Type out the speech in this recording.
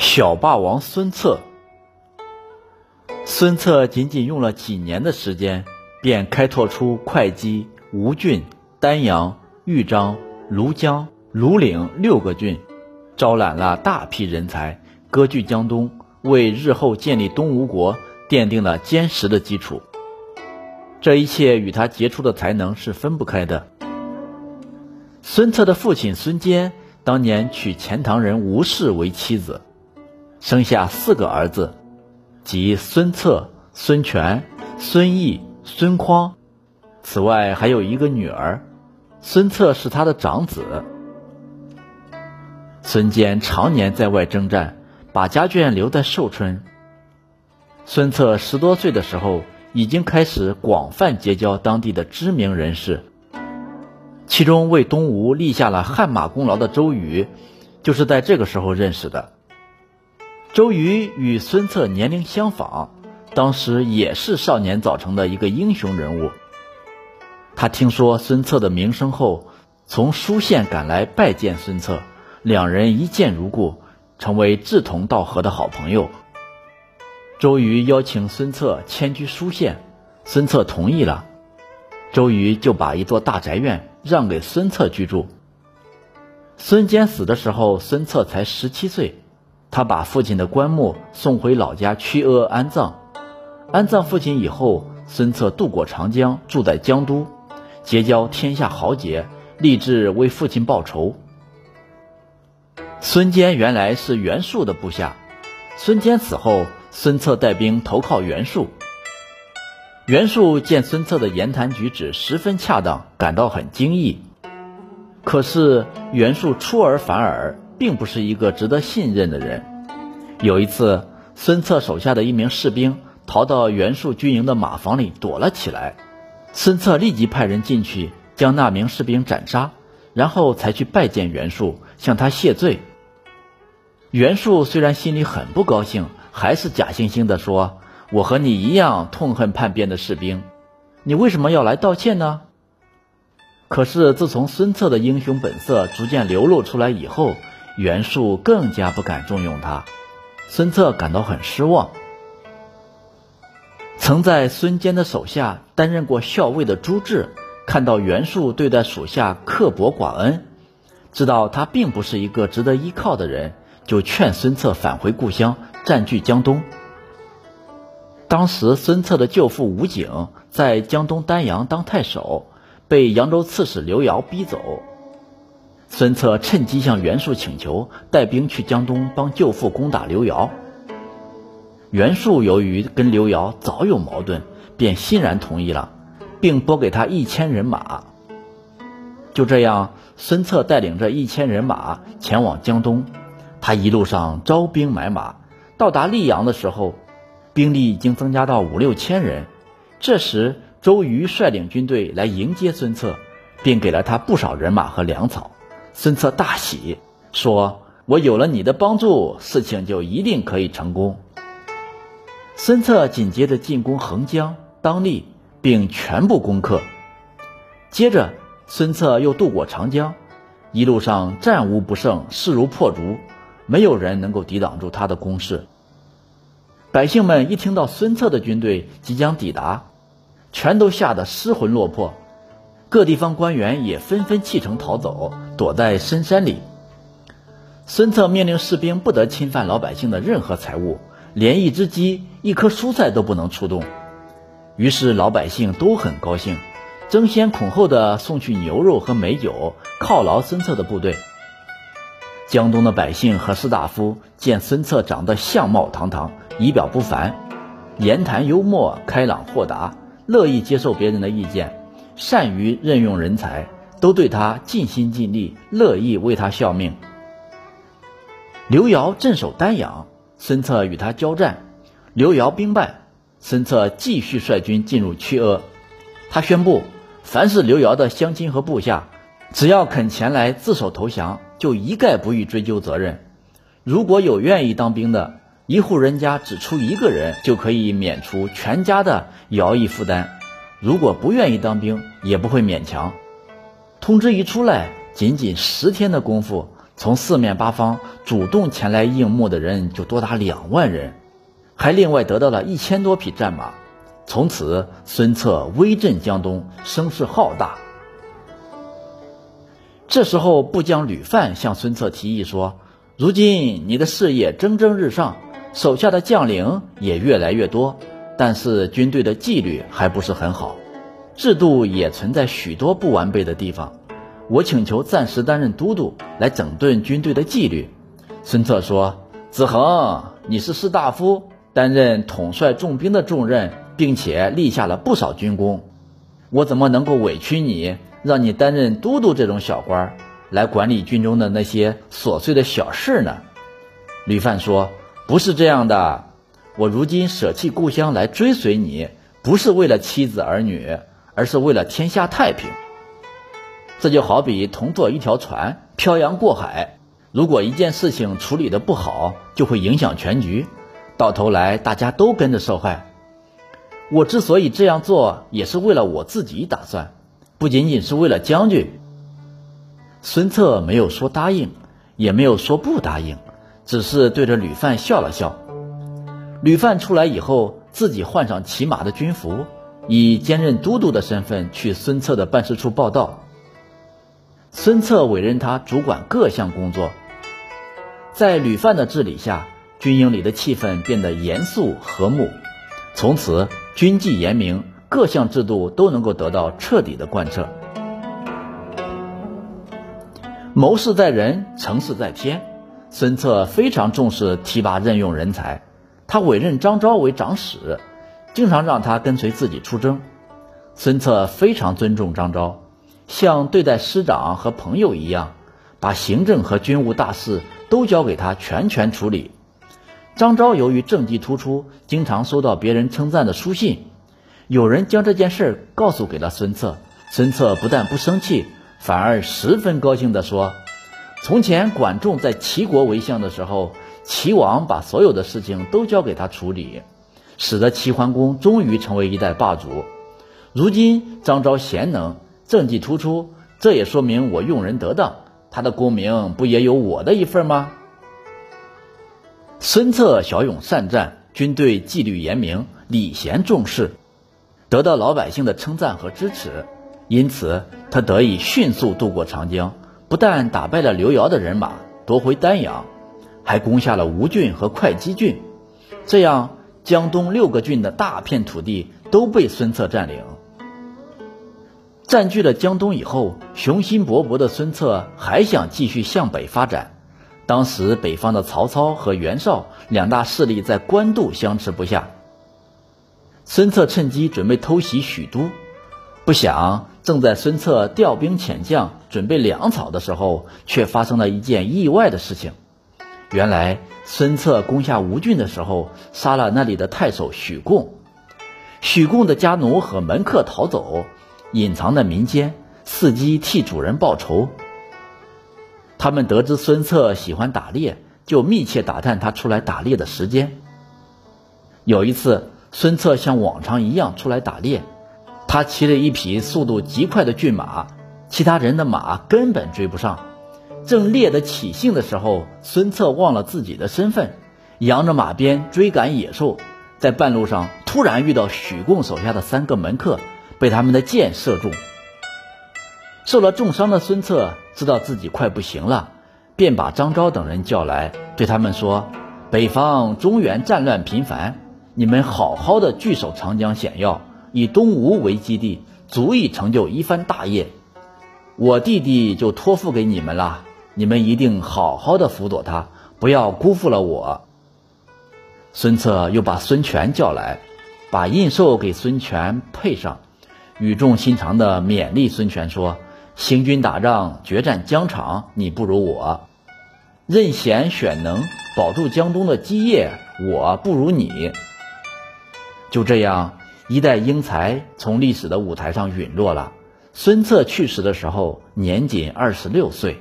小霸王孙策。孙策仅仅用了几年的时间，便开拓出会稽、吴郡、丹阳、豫章、庐江、庐陵六个郡，招揽了大批人才，割据江东，为日后建立东吴国奠定了坚实的基础。这一切与他杰出的才能是分不开的。孙策的父亲孙坚当年娶钱塘人吴氏为妻子，生下四个儿子。即孙策、孙权、孙毅、孙匡，此外还有一个女儿，孙策是他的长子。孙坚常年在外征战，把家眷留在寿春。孙策十多岁的时候，已经开始广泛结交当地的知名人士，其中为东吴立下了汗马功劳的周瑜，就是在这个时候认识的。周瑜与孙策年龄相仿，当时也是少年早成的一个英雄人物。他听说孙策的名声后，从舒县赶来拜见孙策，两人一见如故，成为志同道合的好朋友。周瑜邀请孙策迁居舒县，孙策同意了，周瑜就把一座大宅院让给孙策居住。孙坚死的时候，孙策才十七岁。他把父亲的棺木送回老家曲阿安葬，安葬父亲以后，孙策渡过长江，住在江都，结交天下豪杰，立志为父亲报仇。孙坚原来是袁术的部下，孙坚死后，孙策带兵投靠袁术。袁术见孙策的言谈举止十分恰当，感到很惊异。可是袁术出尔反尔。并不是一个值得信任的人。有一次，孙策手下的一名士兵逃到袁术军营的马房里躲了起来，孙策立即派人进去将那名士兵斩杀，然后才去拜见袁术，向他谢罪。袁术虽然心里很不高兴，还是假惺惺地说：“我和你一样痛恨叛变的士兵，你为什么要来道歉呢？”可是自从孙策的英雄本色逐渐流露出来以后，袁术更加不敢重用他，孙策感到很失望。曾在孙坚的手下担任过校尉的朱志，看到袁术对待属下刻薄寡恩，知道他并不是一个值得依靠的人，就劝孙策返回故乡，占据江东。当时孙策的舅父吴景在江东丹阳当太守，被扬州刺史刘繇逼走。孙策趁机向袁术请求带兵去江东帮舅父攻打刘繇。袁术由于跟刘繇早有矛盾，便欣然同意了，并拨给他一千人马。就这样，孙策带领着一千人马前往江东。他一路上招兵买马，到达溧阳的时候，兵力已经增加到五六千人。这时，周瑜率领军队来迎接孙策，并给了他不少人马和粮草。孙策大喜，说：“我有了你的帮助，事情就一定可以成功。”孙策紧接着进攻横江、当立，并全部攻克。接着，孙策又渡过长江，一路上战无不胜，势如破竹，没有人能够抵挡住他的攻势。百姓们一听到孙策的军队即将抵达，全都吓得失魂落魄。各地方官员也纷纷弃城逃走，躲在深山里。孙策命令士兵不得侵犯老百姓的任何财物，连一只鸡、一颗蔬菜都不能触动。于是老百姓都很高兴，争先恐后的送去牛肉和美酒犒劳孙策的部队。江东的百姓和士大夫见孙策长得相貌堂堂、仪表不凡，言谈幽默、开朗豁达，乐意接受别人的意见。善于任用人才，都对他尽心尽力，乐意为他效命。刘繇镇守丹阳，孙策与他交战，刘繇兵败，孙策继续率军进入曲阿。他宣布，凡是刘繇的乡亲和部下，只要肯前来自首投降，就一概不予追究责任。如果有愿意当兵的，一户人家只出一个人，就可以免除全家的徭役负担。如果不愿意当兵，也不会勉强。通知一出来，仅仅十天的功夫，从四面八方主动前来应募的人就多达两万人，还另外得到了一千多匹战马。从此，孙策威震江东，声势浩大。这时候，部将吕范向孙策提议说：“如今你的事业蒸蒸日上，手下的将领也越来越多，但是军队的纪律还不是很好，制度也存在许多不完备的地方。我请求暂时担任都督，来整顿军队的纪律。”孙策说：“子恒，你是士大夫，担任统帅重兵的重任。”并且立下了不少军功，我怎么能够委屈你，让你担任都督这种小官，来管理军中的那些琐碎的小事呢？吕范说：“不是这样的，我如今舍弃故乡来追随你，不是为了妻子儿女，而是为了天下太平。这就好比同坐一条船，漂洋过海，如果一件事情处理的不好，就会影响全局，到头来大家都跟着受害。”我之所以这样做，也是为了我自己打算，不仅仅是为了将军。孙策没有说答应，也没有说不答应，只是对着吕范笑了笑。吕范出来以后，自己换上骑马的军服，以兼任都督的身份去孙策的办事处报道。孙策委任他主管各项工作。在吕范的治理下，军营里的气氛变得严肃和睦，从此。军纪严明，各项制度都能够得到彻底的贯彻。谋事在人，成事在天。孙策非常重视提拔任用人才，他委任张昭为长史，经常让他跟随自己出征。孙策非常尊重张昭，像对待师长和朋友一样，把行政和军务大事都交给他全权处理。张昭由于政绩突出，经常收到别人称赞的书信。有人将这件事告诉给了孙策，孙策不但不生气，反而十分高兴地说：“从前管仲在齐国为相的时候，齐王把所有的事情都交给他处理，使得齐桓公终于成为一代霸主。如今张昭贤能，政绩突出，这也说明我用人得当，他的功名不也有我的一份吗？”孙策骁勇善战，军队纪律严明，礼贤重视，得到老百姓的称赞和支持，因此他得以迅速渡过长江，不但打败了刘繇的人马，夺回丹阳，还攻下了吴郡和会稽郡。这样，江东六个郡的大片土地都被孙策占领。占据了江东以后，雄心勃勃的孙策还想继续向北发展。当时北方的曹操和袁绍两大势力在官渡相持不下，孙策趁机准备偷袭许都，不想正在孙策调兵遣将、准备粮草的时候，却发生了一件意外的事情。原来孙策攻下吴郡的时候，杀了那里的太守许贡，许贡的家奴和门客逃走，隐藏在民间，伺机替主人报仇。他们得知孙策喜欢打猎，就密切打探他出来打猎的时间。有一次，孙策像往常一样出来打猎，他骑着一匹速度极快的骏马，其他人的马根本追不上。正猎得起兴的时候，孙策忘了自己的身份，扬着马鞭追赶野兽，在半路上突然遇到许贡手下的三个门客，被他们的箭射中。受了重伤的孙策知道自己快不行了，便把张昭等人叫来，对他们说：“北方中原战乱频繁，你们好好的据守长江险要，以东吴为基地，足以成就一番大业。我弟弟就托付给你们了，你们一定好好的辅佐他，不要辜负了我。”孙策又把孙权叫来，把印绶给孙权配上，语重心长的勉励孙权说。行军打仗，决战疆场，你不如我；任贤选能，保住江东的基业，我不如你。就这样，一代英才从历史的舞台上陨落了。孙策去世的时候，年仅二十六岁。